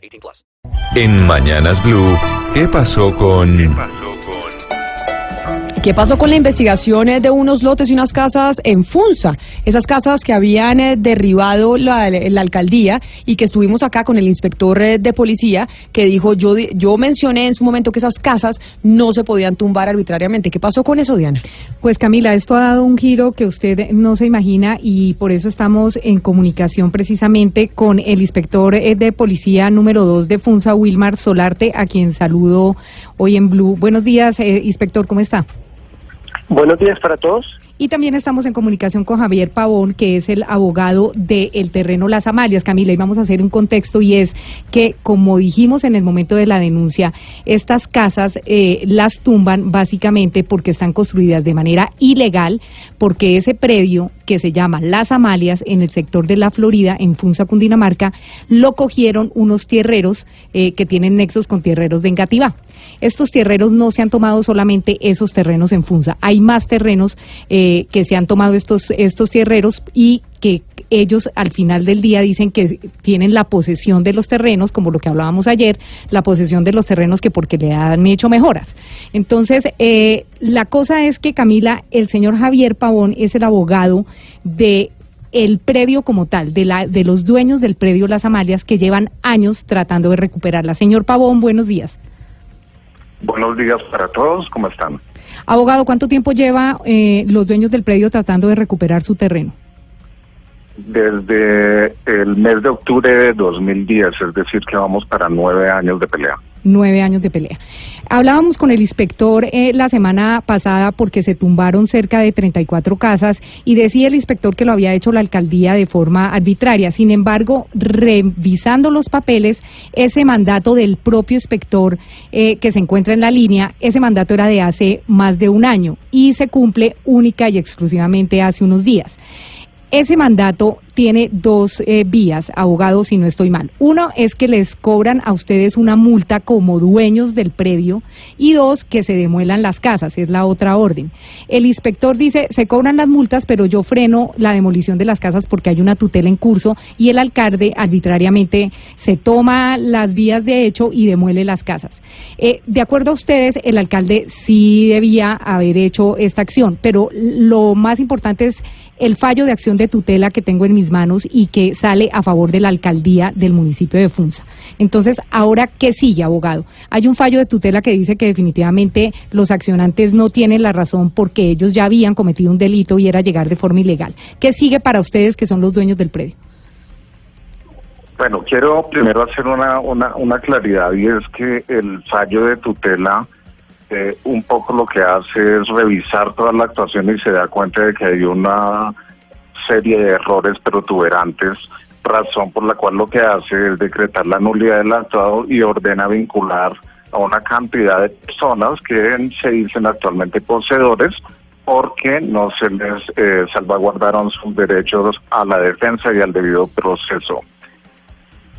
18 plus. En Mañanas Blue, ¿qué pasó con... ¿Qué pasó con la investigación eh, de unos lotes y unas casas en Funza? Esas casas que habían eh, derribado la, la alcaldía y que estuvimos acá con el inspector eh, de policía que dijo, yo, yo mencioné en su momento que esas casas no se podían tumbar arbitrariamente. ¿Qué pasó con eso, Diana? Pues Camila, esto ha dado un giro que usted no se imagina y por eso estamos en comunicación precisamente con el inspector eh, de policía número 2 de Funza, Wilmar Solarte, a quien saludo hoy en Blue. Buenos días, eh, inspector, ¿cómo está? Buenos días para todos. Y también estamos en comunicación con Javier Pavón, que es el abogado del terreno Las Amalias. Camila, y vamos a hacer un contexto y es que, como dijimos en el momento de la denuncia, estas casas eh, las tumban básicamente porque están construidas de manera ilegal, porque ese predio que se llama Las Amalias en el sector de la Florida, en Funza, Cundinamarca, lo cogieron unos tierreros eh, que tienen nexos con tierreros de Engativá. Estos tierreros no se han tomado solamente esos terrenos en Funza, hay más terrenos eh, que se han tomado estos, estos tierreros y que ellos al final del día dicen que tienen la posesión de los terrenos, como lo que hablábamos ayer, la posesión de los terrenos que porque le han hecho mejoras. Entonces, eh, la cosa es que Camila, el señor Javier Pavón es el abogado de el predio como tal, de, la, de los dueños del predio Las Amalias que llevan años tratando de recuperarla. Señor Pavón, buenos días. Buenos días para todos. ¿Cómo están? Abogado, ¿cuánto tiempo lleva eh, los dueños del predio tratando de recuperar su terreno? Desde el mes de octubre de 2010, es decir, que vamos para nueve años de pelea. Nueve años de pelea. Hablábamos con el inspector eh, la semana pasada porque se tumbaron cerca de 34 casas y decía el inspector que lo había hecho la alcaldía de forma arbitraria. Sin embargo, revisando los papeles, ese mandato del propio inspector eh, que se encuentra en la línea, ese mandato era de hace más de un año y se cumple única y exclusivamente hace unos días. Ese mandato tiene dos eh, vías, abogado, si no estoy mal. Uno es que les cobran a ustedes una multa como dueños del predio y dos, que se demuelan las casas, es la otra orden. El inspector dice, se cobran las multas, pero yo freno la demolición de las casas porque hay una tutela en curso y el alcalde arbitrariamente se toma las vías de hecho y demuele las casas. Eh, de acuerdo a ustedes, el alcalde sí debía haber hecho esta acción, pero lo más importante es el fallo de acción de tutela que tengo en mis manos y que sale a favor de la alcaldía del municipio de Funza. Entonces, ahora, ¿qué sigue, abogado? Hay un fallo de tutela que dice que definitivamente los accionantes no tienen la razón porque ellos ya habían cometido un delito y era llegar de forma ilegal. ¿Qué sigue para ustedes que son los dueños del predio? Bueno, quiero primero hacer una, una, una claridad y es que el fallo de tutela eh, un poco lo que hace es revisar toda la actuación y se da cuenta de que hay una serie de errores protuberantes, razón por la cual lo que hace es decretar la nulidad del actuado y ordena vincular a una cantidad de personas que se dicen actualmente poseedores porque no se les eh, salvaguardaron sus derechos a la defensa y al debido proceso.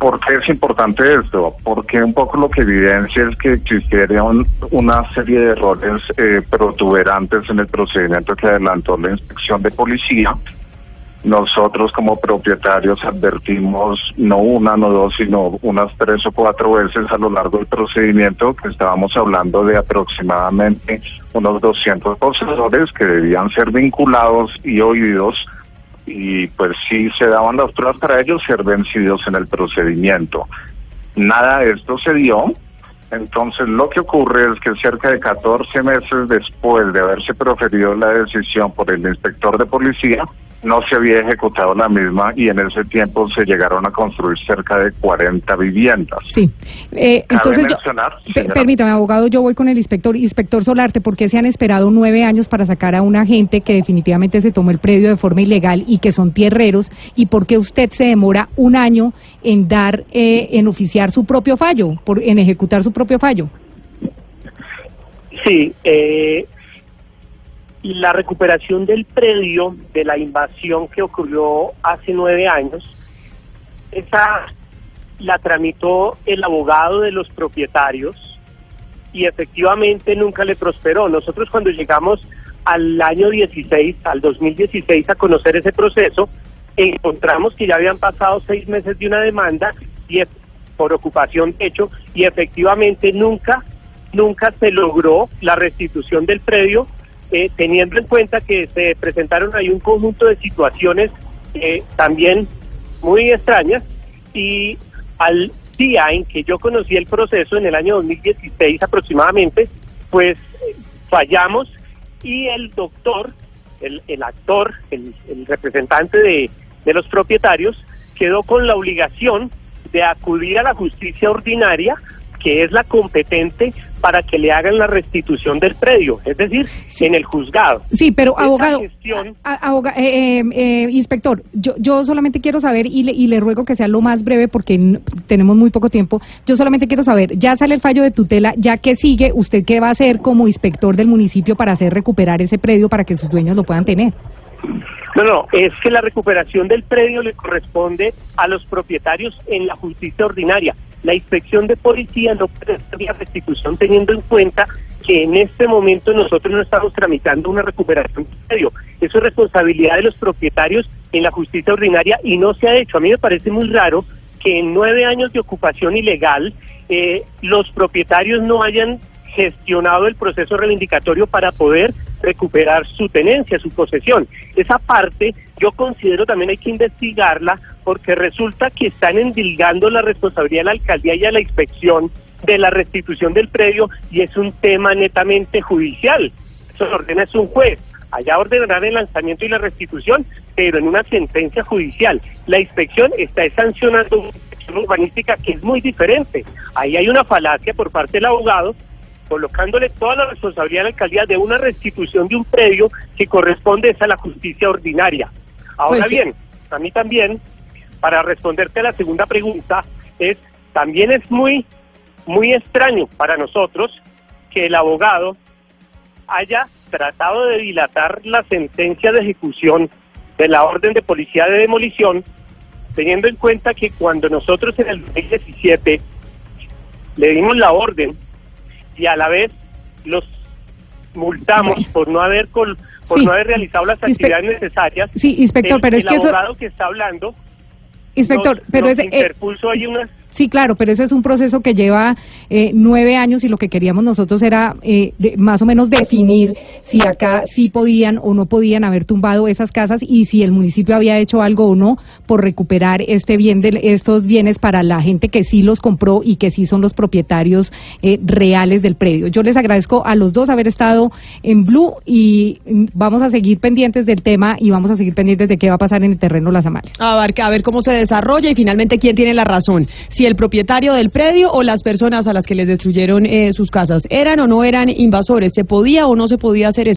¿Por qué es importante esto? Porque un poco lo que evidencia es que existieron una serie de errores eh, protuberantes en el procedimiento que adelantó la inspección de policía. Nosotros como propietarios advertimos no una, no dos, sino unas tres o cuatro veces a lo largo del procedimiento que estábamos hablando de aproximadamente unos 200 poseedores que debían ser vinculados y oídos y pues sí se daban las pruebas para ellos ser vencidos en el procedimiento. Nada de esto se dio, entonces lo que ocurre es que cerca de 14 meses después de haberse proferido la decisión por el inspector de policía, no se había ejecutado la misma y en ese tiempo se llegaron a construir cerca de 40 viviendas. Sí. Eh, Cabe entonces, yo- permítame, abogado, yo voy con el inspector. Inspector Solarte, ¿por qué se han esperado nueve años para sacar a una gente que definitivamente se tomó el predio de forma ilegal y que son tierreros? ¿Y por qué usted se demora un año en dar, eh, en oficiar su propio fallo, por, en ejecutar su propio fallo? Sí, eh, la recuperación del predio de la invasión que ocurrió hace nueve años, esa la tramitó el abogado de los propietarios y efectivamente nunca le prosperó. Nosotros cuando llegamos al año 16, al 2016, a conocer ese proceso, encontramos que ya habían pasado seis meses de una demanda y por ocupación hecho y efectivamente nunca nunca se logró la restitución del predio eh, teniendo en cuenta que se presentaron ahí un conjunto de situaciones eh, también muy extrañas. Y al día en que yo conocí el proceso en el año 2016 aproximadamente pues fallamos y el doctor el, el actor el, el representante de, de los propietarios quedó con la obligación de acudir a la justicia ordinaria que es la competente para que le hagan la restitución del predio, es decir, en el juzgado. Sí, pero abogado, gestión- aboga- eh, eh, eh, inspector, yo, yo solamente quiero saber y le, y le ruego que sea lo más breve porque tenemos muy poco tiempo. Yo solamente quiero saber, ya sale el fallo de tutela, ya que sigue, usted qué va a hacer como inspector del municipio para hacer recuperar ese predio para que sus dueños lo puedan tener. No, no, es que la recuperación del predio le corresponde a los propietarios en la justicia ordinaria. La inspección de policía no puede la restitución teniendo en cuenta que en este momento nosotros no estamos tramitando una recuperación del predio. Eso es responsabilidad de los propietarios en la justicia ordinaria y no se ha hecho. A mí me parece muy raro que en nueve años de ocupación ilegal eh, los propietarios no hayan gestionado el proceso reivindicatorio para poder recuperar su tenencia, su posesión. Esa parte yo considero también hay que investigarla porque resulta que están endilgando la responsabilidad de la alcaldía y a la inspección de la restitución del predio y es un tema netamente judicial. Eso lo ordena es un juez. Allá ordenarán el lanzamiento y la restitución, pero en una sentencia judicial. La inspección está sancionando una inspección urbanística que es muy diferente. Ahí hay una falacia por parte del abogado colocándole toda la responsabilidad a la alcaldía de una restitución de un predio que corresponde es a la justicia ordinaria. Ahora Pues bien, a mí también, para responderte a la segunda pregunta, es también es muy, muy extraño para nosotros que el abogado haya tratado de dilatar la sentencia de ejecución de la orden de policía de demolición, teniendo en cuenta que cuando nosotros en el 2017 le dimos la orden y a la vez los multamos por no haber col- por Sí. no haber realizado las Inspe- actividades necesarias. Sí, inspector, el, pero es el que eso, abogado que está hablando inspector, nos- pero nos ese, eh, interpuso ahí unas Sí, claro, pero ese es un proceso que lleva eh, nueve años y lo que queríamos nosotros era eh, de- más o menos definir si acá sí podían o no podían haber tumbado esas casas y si el municipio había hecho algo o no por recuperar este bien de estos bienes para la gente que sí los compró y que sí son los propietarios eh, reales del predio. Yo les agradezco a los dos haber estado en Blue y mm, vamos a seguir pendientes del tema y vamos a seguir pendientes de qué va a pasar en el terreno Las Amales. A ver, a ver cómo se desarrolla y finalmente quién tiene la razón, si el propietario del predio o las personas a las que les destruyeron eh, sus casas. ¿Eran o no eran invasores? ¿Se podía o no se podía hacer eso?